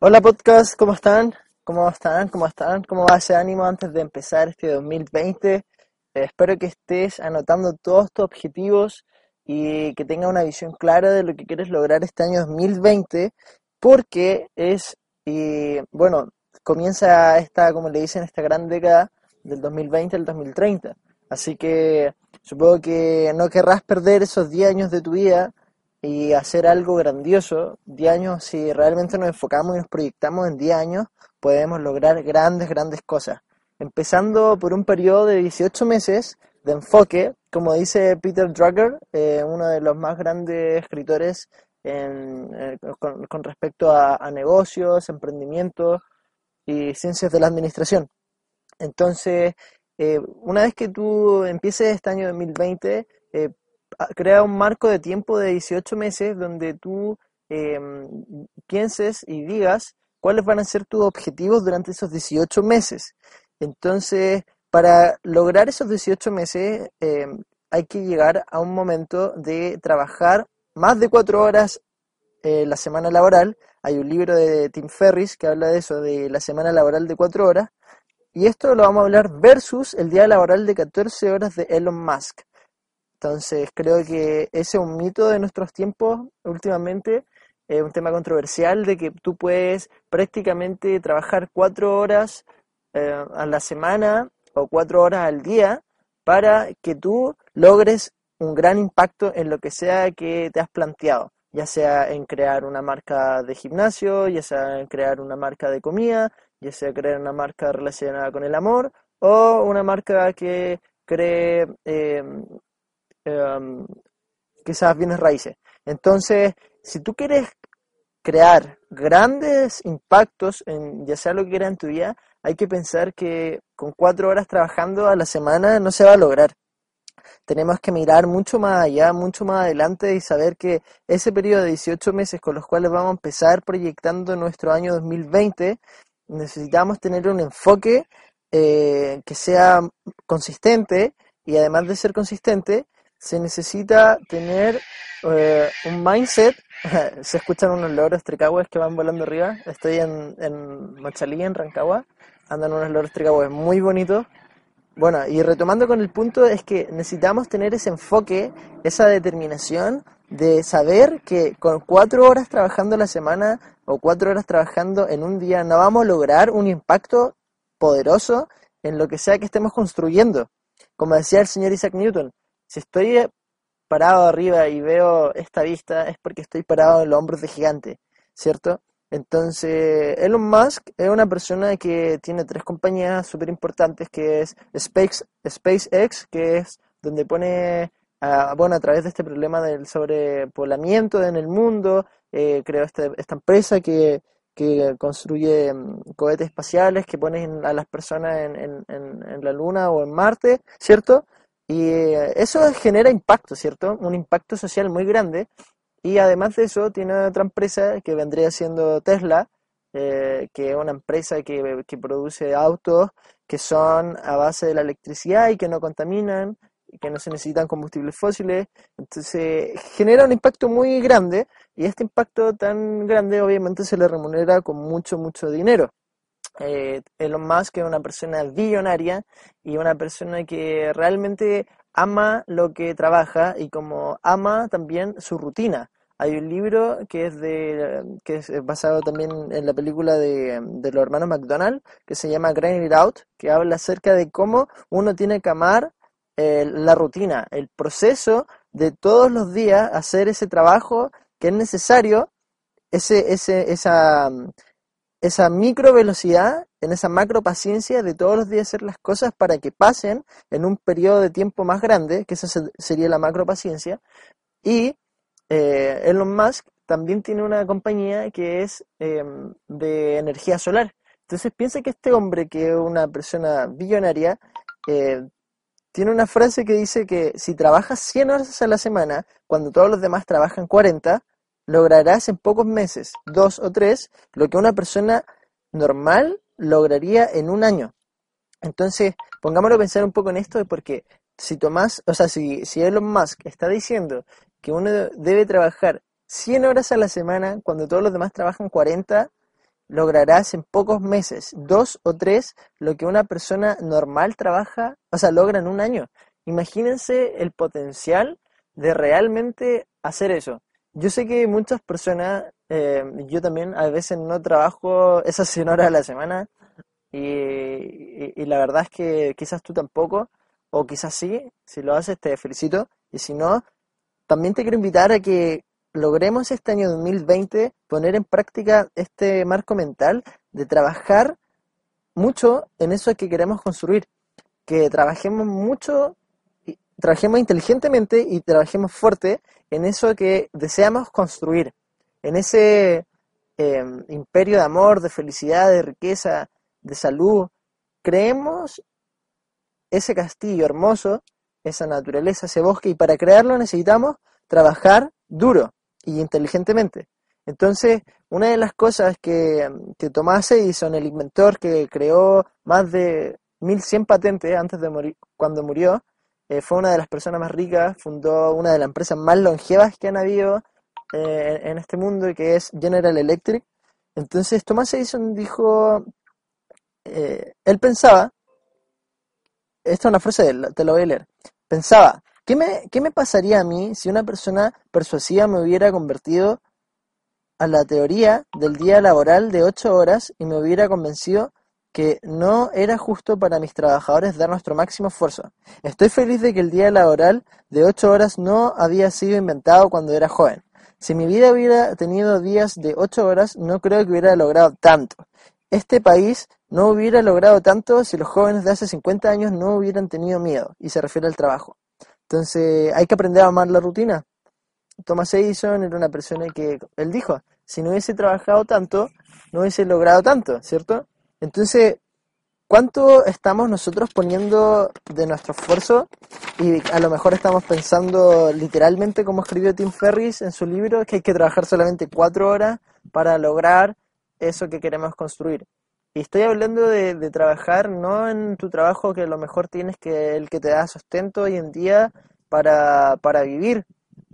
Hola podcast, ¿cómo están? ¿Cómo están? ¿Cómo están? ¿Cómo va ese ánimo antes de empezar este 2020? Eh, espero que estés anotando todos tus objetivos y que tengas una visión clara de lo que quieres lograr este año 2020 porque es, y, bueno, comienza esta, como le dicen, esta gran década del 2020 al 2030. Así que supongo que no querrás perder esos 10 años de tu vida y hacer algo grandioso. 10 años, si realmente nos enfocamos y nos proyectamos en 10 años, podemos lograr grandes, grandes cosas. Empezando por un periodo de 18 meses de enfoque, como dice Peter Drucker, eh, uno de los más grandes escritores eh, con, respecto a, negocios, emprendimientos y ciencias de la administración. Entonces, eh, una vez que tú empieces este año 2020, crea un marco de tiempo de 18 meses donde tú em, pienses y digas cuáles van a ser tus objetivos durante esos 18 meses. Entonces, para lograr esos 18 meses, em, hay que llegar a un momento de trabajar más de cuatro horas eh, la semana laboral. Hay un libro de Tim Ferris que habla de eso, de la semana laboral de cuatro horas. Y esto lo vamos a hablar versus el día laboral de 14 horas de Elon Musk. Entonces creo que ese es un mito de nuestros tiempos últimamente, es un tema controversial de que tú puedes prácticamente trabajar cuatro horas eh, a la semana o cuatro horas al día para que tú logres un gran impacto en lo que sea que te has planteado, ya sea en crear una marca de gimnasio, ya sea en crear una marca de comida, ya sea crear una marca relacionada con el amor o una marca que cree eh, eh, quizás bienes raíces. Entonces, si tú quieres crear grandes impactos en ya sea lo que quieras en tu vida, hay que pensar que con cuatro horas trabajando a la semana no se va a lograr. Tenemos que mirar mucho más allá, mucho más adelante y saber que ese periodo de 18 meses con los cuales vamos a empezar proyectando nuestro año 2020, necesitamos tener un enfoque eh, que sea consistente y además de ser consistente, se necesita tener eh, un mindset. se escuchan unos loros tricahues que van volando arriba. Estoy en, en Machalí, en Rancagua. Andan unos loros tricahues muy bonitos. Bueno, y retomando con el punto, es que necesitamos tener ese enfoque, esa determinación de saber que con cuatro horas trabajando la semana o cuatro horas trabajando en un día no vamos a lograr un impacto poderoso en lo que sea que estemos construyendo. Como decía el señor Isaac Newton, si estoy eh, parado arriba y veo esta vista es porque estoy parado en los hombros de gigante, ¿cierto? Entonces, Elon Musk es una persona que tiene tres compañías súper importantes, que es Space, SpaceX, que es donde pone, bueno, a través de este problema del sobrepoblamiento en el mundo, eh, creó este, esta empresa que, que construye mm, cohetes espaciales que ponen a las personas en, en, en la Luna o en Marte, ¿cierto? Y eh, eso genera impacto, ¿cierto? Un impacto social muy grande. Y además de eso, tiene otra empresa que vendría siendo Tesla, eh, que es una empresa que, que, produce autos que son a base de la electricidad y que no contaminan, y que no se necesitan combustibles fósiles. Entonces, genera un impacto muy grande y este impacto tan grande obviamente se le remunera con mucho, mucho dinero eh, Elon Musk es una persona billonaria y una persona que realmente ama lo que trabaja y como ama también su rutina. Hay un libro que es de que es basado también en la película de, los hermanos McDonald que se llama Grind It Out, que habla acerca de cómo uno tiene que amar eh, la rutina, el proceso de todos los días hacer ese trabajo que es necesario, ese, ese, esa, esa micro velocidad, en esa macro paciencia de todos los días hacer las cosas para que pasen en un periodo de tiempo más grande, que esa sería la macro paciencia. Y eh, Elon Musk también tiene una compañía que es em, de energía solar. Entonces piensa que este hombre, que es una persona billonaria, eh, tiene una frase que dice que si trabajas 100 horas a la semana, cuando todos los demás trabajan 40, lograrás en pocos meses, dos o tres, lo que una persona normal lograría en un año. Entonces, pongámoslo a pensar un poco en esto, porque si Tomás, o sea, si, si Elon Musk está diciendo que uno debe trabajar 100 horas a la semana cuando todos los demás trabajan 40, lograrás en pocos meses, dos o tres, lo que una persona normal trabaja, o sea, logra en un año. Imagínense el potencial de realmente hacer eso. Yo sé que muchas personas, eh, yo también a veces no trabajo esas 100 horas a la semana y, la verdad es que quizás tú tampoco, o quizás sí, si lo haces te felicito, y si no, también te quiero invitar a que logremos este año 2020 poner en práctica este marco mental de trabajar mucho en eso que queremos construir, que trabajemos mucho, trabajemos inteligentemente y trabajemos fuerte en eso que deseamos construir, en ese em, imperio de amor, de felicidad, de riqueza, de salud. Creemos ese castillo hermoso, esa naturaleza, ese bosque, y para crearlo necesitamos trabajar duro, y inteligentemente. Entonces, una de las cosas que, que Tomás Edison, el inventor que creó más de 1100 patentes antes de morir, cuando murió, eh, fue una de las personas más ricas, fundó una de las empresas más longevas que han habido eh, en este mundo, que es General Electric. Entonces, Tomás Edison dijo, eh, él pensaba, esta es una frase de él, te lo voy a leer, pensaba, ¿Qué me, pasaría a mí si una persona persuasiva me hubiera convertido a la teoría del día laboral de ocho horas y me hubiera convencido que no era justo para mis trabajadores dar nuestro máximo esfuerzo. Estoy feliz de que el día laboral de ocho horas no había sido inventado cuando era joven. Si mi vida hubiera tenido días de ocho horas, no creo que hubiera logrado tanto. Este país no hubiera logrado tanto si los jóvenes de hace 50 años no hubieran tenido miedo, y se refiere al trabajo. Entonces hay que aprender a amar la rutina. Thomas Edison era una persona que, él dijo, si no hubiese trabajado tanto, no hubiese logrado tanto, ¿cierto? Entonces, ¿cuánto estamos nosotros poniendo de nuestro esfuerzo? Y a lo mejor estamos pensando literalmente, como escribió Tim Ferris en su libro, que hay que trabajar solamente cuatro horas para lograr eso que queremos construir. Y estoy hablando de, trabajar no en tu trabajo que a lo mejor tienes que el que te da sustento hoy en día para, para vivir,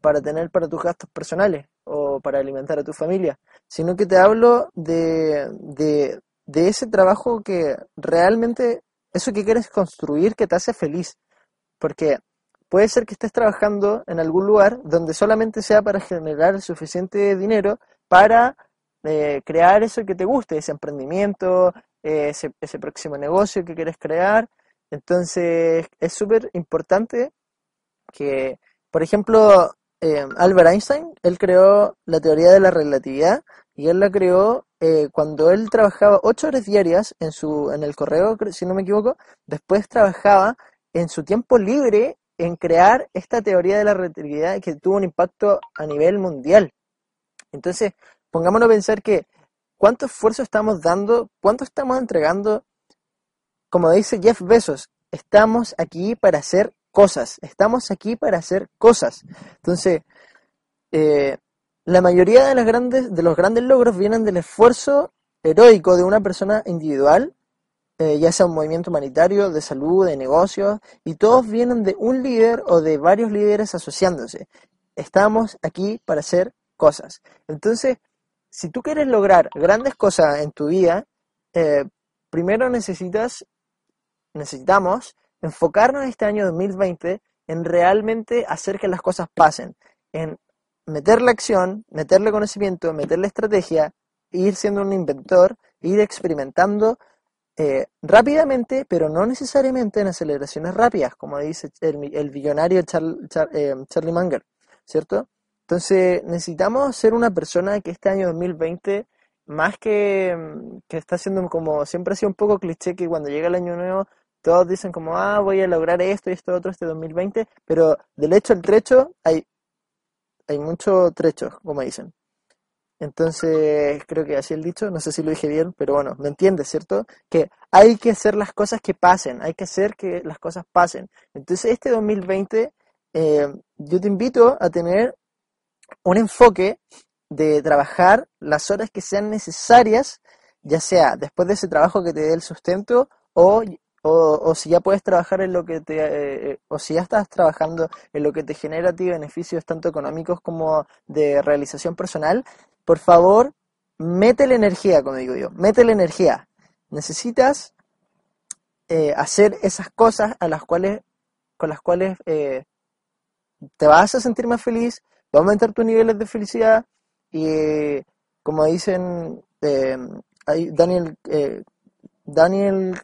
para tener para tus gastos personales o para alimentar a tu familia, sino que te hablo de, de, de ese trabajo que realmente, eso que quieres construir que te hace feliz. Porque puede ser que estés trabajando en algún lugar donde solamente sea para generar suficiente dinero para crear eso que te guste, ese emprendimiento, ese, ese próximo negocio que quieres crear. Entonces es súper importante que, por ejemplo, eh, Albert Einstein, él creó la teoría de la relatividad y él la creó eh, cuando él trabajaba ocho horas diarias en, su, en el correo, si no me equivoco, después trabajaba en su tiempo libre en crear esta teoría de la relatividad que tuvo un impacto a nivel mundial. Entonces, pongámonos a pensar que cuánto esfuerzo estamos dando, cuánto estamos entregando. Como dice Jeff Bezos, estamos aquí para hacer cosas, estamos aquí para hacer cosas. Entonces, eh, la mayoría de, las grandes, de los grandes logros vienen del esfuerzo heroico de una persona individual, eh, ya sea un movimiento humanitario, de salud, de negocios, y todos vienen de un líder o de varios líderes asociándose. Estamos aquí para hacer cosas. Entonces, si tú quieres lograr grandes cosas en tu vida, eh, primero necesitas, necesitamos enfocarnos este año 2020 en realmente hacer que las cosas pasen, en meterle acción, meterle conocimiento, meterle estrategia, ir siendo un inventor, ir experimentando eh, rápidamente, pero no necesariamente en aceleraciones rápidas, como dice el, el billonario eh, Charlie Munger, ¿cierto? Entonces, necesitamos ser una persona que este año 2020, más que, mm, que está siendo como, siempre ha sido un poco cliché que cuando llega el año nuevo, todos dicen como, ah, voy a lograr esto y esto otro este 2020, pero del hecho al trecho hay, hay mucho trecho, como dicen. Entonces, creo que así el dicho, no sé si lo dije bien, pero bueno, me entiendes, ¿cierto? Que hay que hacer las cosas que pasen, hay que hacer que las cosas pasen. Entonces, este 2020, eh, yo te invito a tener un enfoque de trabajar las horas que sean necesarias, ya sea después de ese trabajo que te dé el sustento o, o, si ya puedes trabajar en lo que te, eh, eh, o si ya estás trabajando en lo que te genera a ti beneficios tanto económicos como de realización personal, por favor, mete la energía, como digo yo, mete la energía. Necesitas eh, hacer esas cosas a las cuales, con las cuales eh, te vas a sentir más feliz, va a aumentar tus niveles de felicidad y como dicen Daniel Daniel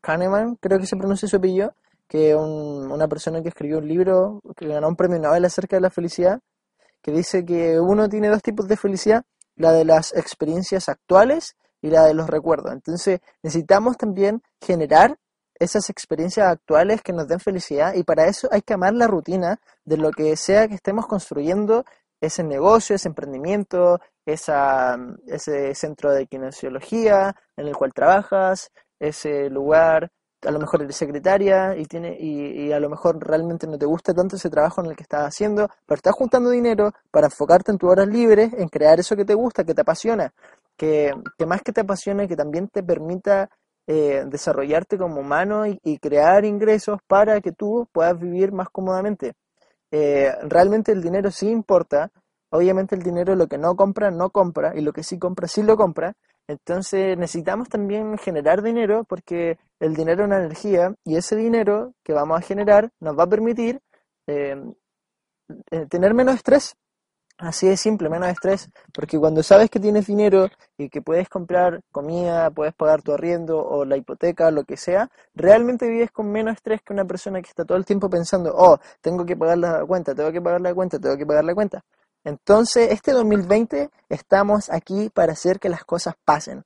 Kahneman, creo que se pronuncia su apellido, que un, una persona que escribió un libro que ganó un premio Nobel acerca de la felicidad, que dice que uno tiene dos tipos de felicidad, la de las experiencias actuales y la de los recuerdos. Entonces necesitamos también generar esas experiencias actuales que nos den felicidad y para eso hay que amar la rutina de lo que sea que estemos construyendo, ese negocio, ese emprendimiento, ese centro de kinesiología en el cual trabajas, ese lugar, a lo mejor eres secretaria y, tiene, y, a lo mejor realmente no te gusta tanto ese trabajo en el que estás haciendo, pero estás juntando dinero para enfocarte en tus horas libres, en crear eso que te gusta, que te apasiona, que, que más que te apasione, que también te permita eh, desarrollarte como humano y, crear ingresos para que tú puedas vivir más cómodamente. Eh, realmente el dinero sí importa, obviamente el dinero lo que no compra, no compra, y lo que sí compra, sí lo compra, entonces necesitamos también generar dinero porque el dinero es una energía y ese dinero que vamos a generar nos va a permitir eh, eh, tener menos estrés. Así de simple, menos estrés, porque cuando sabes que tienes dinero y que puedes comprar comida, puedes pagar tu arriendo o la hipoteca, lo que sea, realmente vives con menos estrés que una persona que está todo el tiempo pensando, oh, tengo que pagar la cuenta, tengo que pagar la cuenta, tengo que pagar la cuenta. Entonces, este 2020 estamos aquí para hacer que las cosas pasen.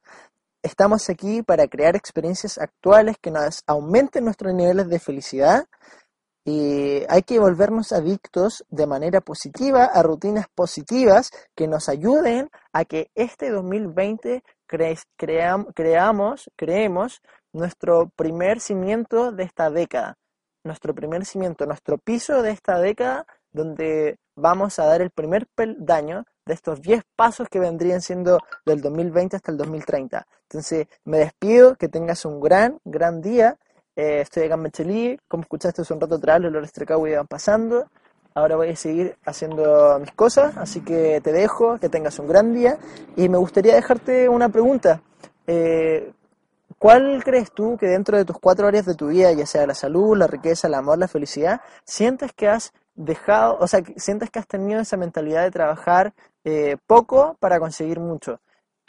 Estamos aquí para crear experiencias actuales que nos aumenten nuestros niveles de felicidad y hay que volvernos adictos de manera positiva a rutinas positivas que nos ayuden a que este 2020 creamos, creemos nuestro primer cimiento de esta década. Nuestro primer cimiento, nuestro piso de esta década donde vamos a dar el primer peldaño de estos 10 pasos que vendrían siendo del 2020 hasta el 2030. Entonces, me despido, que tengas un gran, gran día. Eh, estoy acá en Mechelí, como escuchaste hace un rato atrás, los Lores iban pasando. Ahora voy a seguir haciendo mis cosas, así que te dejo, que tengas un gran día. Y me gustaría dejarte una pregunta. Eh, ¿Cuál crees tú que dentro de tus cuatro áreas de tu vida, ya sea la salud, la riqueza, el amor, la felicidad, sientes que has dejado, o sea, sientes que has tenido esa mentalidad de trabajar eh, poco para conseguir mucho.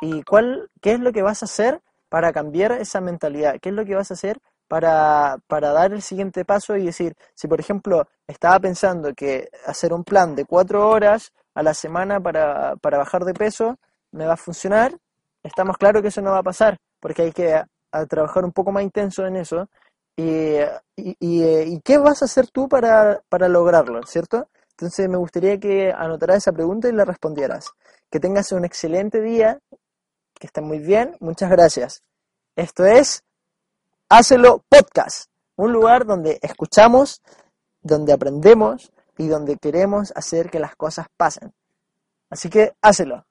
¿Y cuál, qué es lo que vas a hacer para cambiar esa mentalidad? ¿Qué es lo que vas a hacer para, para dar el siguiente paso y decir, si por ejemplo estaba pensando que hacer un plan de cuatro horas a la semana para, para bajar de peso me va a funcionar, estamos claros que eso no va a pasar, porque hay que trabajar un poco más intenso en eso y, y, qué vas a hacer tú para, para lograrlo, ¿cierto? Entonces me gustaría que anotaras esa pregunta y la respondieras. Que tengas un excelente día, que estés muy bien, muchas gracias. Esto es Hácelo Podcast, un lugar donde escuchamos, donde aprendemos y donde queremos hacer que las cosas pasen. Así que hácelo.